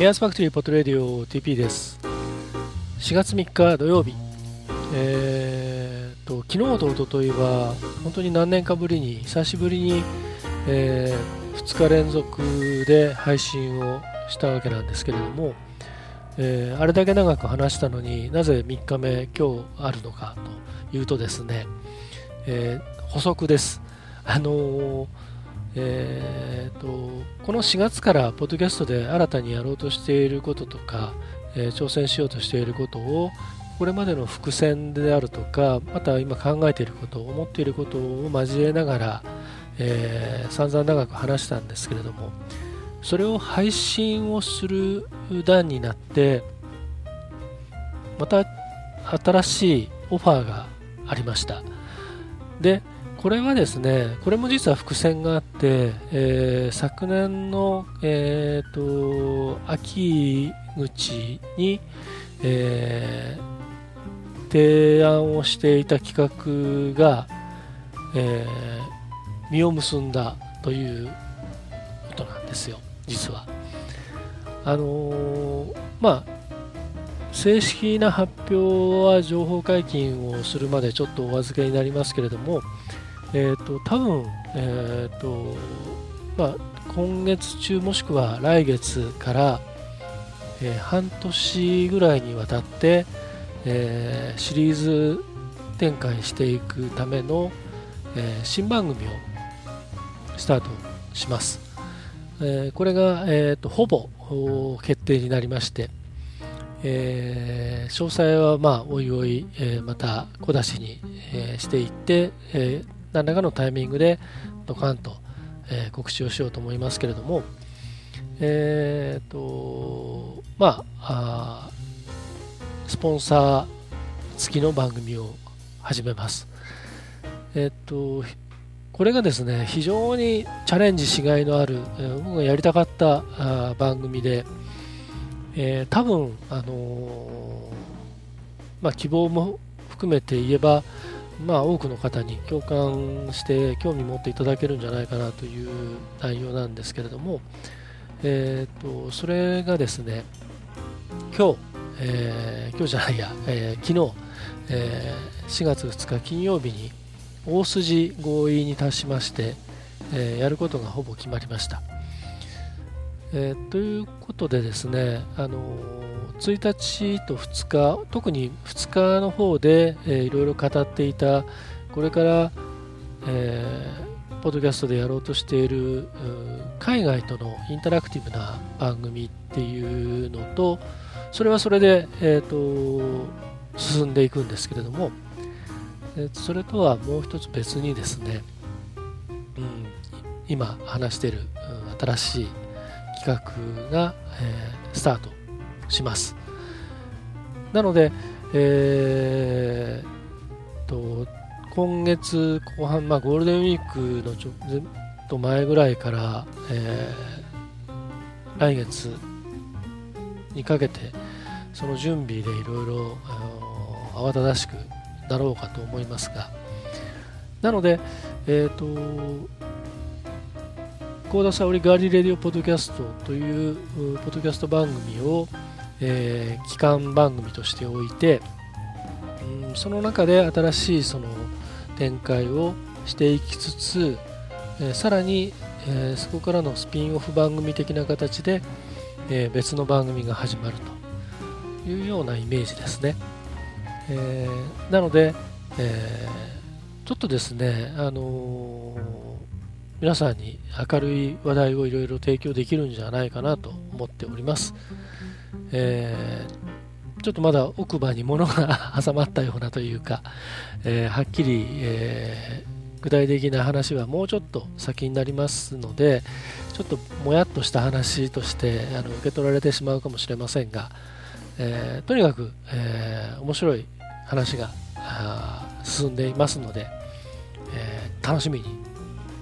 Airs Factory Pod Radio TP です。4月3日土曜日。えー、と昨日と一昨日は本当に何年かぶりに久しぶりに、えー、2日連続で配信をしたわけなんですけれども、えー、あれだけ長く話したのになぜ3日目今日あるのかというとですね、えー、補足です。あのーえーと、この4月からポッドキャストで新たにやろうとしていることとか、えー、挑戦しようとしていることをこれまでの伏線であるとかまた今考えていること思っていることを交えながら、えー、散々長く話したんですけれどもそれを配信をする段になってまた新しいオファーがありました。でこれはですね、これも実は伏線があって、えー、昨年の、えーと、秋口に、えー、提案をしていた企画が、えー、実を結んだということなんですよ、実は。あのー、まあ正式な発表は情報解禁をするまでちょっとお預けになりますけれども、えーと、多分、えーとまあ、今月中もしくは来月から、えー、半年ぐらいにわたって、え、シリーズ展開していくための、え、新番組をスタートします、えこれが、えーと、ほぼ決定になりまして、え詳細はまあおいおい、えまた小出しに、えしていって、えー何らかのタイミングでドカンと、えー、告知をしようと思いますけれども、えーとまあ、あスポンサー付きの番組を始めます。えっ、とこれがですね非常にチャレンジしがいのある、え、僕がやりたかったあ番組で、えー、多分、あの、まあ、希望も含めて言えばまあ、多くの方に共感して興味持っていただけるんじゃないかなという内容なんですけれども、えーと、それがですね今日、えー、今日じゃないや、えー、昨日、えー、4月2日金曜日に大筋合意に達しまして、えやることがほぼ決まりました。えということでですね、あの1日と2日特に2日の方で、えー、いろいろ語っていたこれから、えー、ポッドキャストでやろうとしている海外とのインタラクティブな番組っていうのとそれはそれで、えーと、進んでいくんですけれども、えー、それとはもう一つ別にですね、うん、今話している、うん、新しい企画が、えー、スタートします。なので、えー、と今月後半、まあ、ゴールデンウィークのちょっと前ぐらいから、えー、来月にかけてその準備でいろいろ慌ただしくなろうかと思いますが。なので、えっ、ー、と幸田沙織ガーリレディオポッドキャストというポッドキャスト番組を、えー、機関番組としておいて、うん、その中で新しいその展開をしていきつつ、えー、さらに、えー、そこからのスピンオフ番組的な形で、えー、別の番組が始まるというようなイメージですね。えー、なので、えー、ちょっとですね、あの、皆さんに明るい話題をいろいろ提供できるんじゃないかなと思っております。えー、ちょっとまだ奥歯に物が挟まったようなというか、えー、はっきり、えー、具体的な話はもうちょっと先になりますのでちょっともやっとした話としてあの受け取られてしまうかもしれませんが、えとにかく、え面白い話が進んでいますので、え楽しみに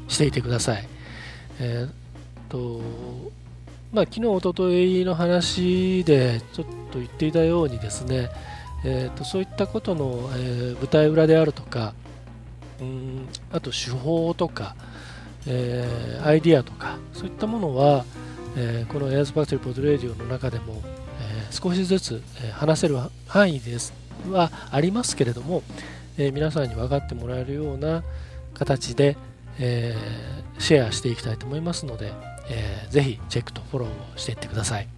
していてください。えーとまあ、昨日、おとといの話でちょっと言っていたようにですね、えーと、そういったことの、えー、舞台裏であるとかうんあと手法とか、えー、アイディアとかそういったものは、えー、この Airs Factory Pod Radio の中でも、えー、少しずつ、え話せる範囲ですはありますけれども、え皆さんに分かってもらえるような形で、えシェアしていきたいと思いますので、えー、ぜひチェックとフォローをしていってください。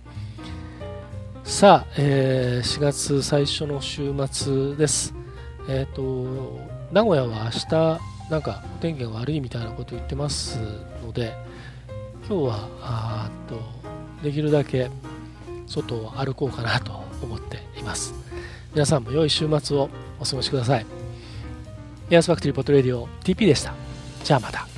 さあ、えー、4月最初の週末です。えっ、ー、と名古屋は明日なんかお天気が悪いみたいなことを言ってますので今日はあっとできるだけ外を歩こうかなと思っています。皆さんも良い週末をお過ごしください。 Airs Factory Pod Radio TP でした。じゃあまた。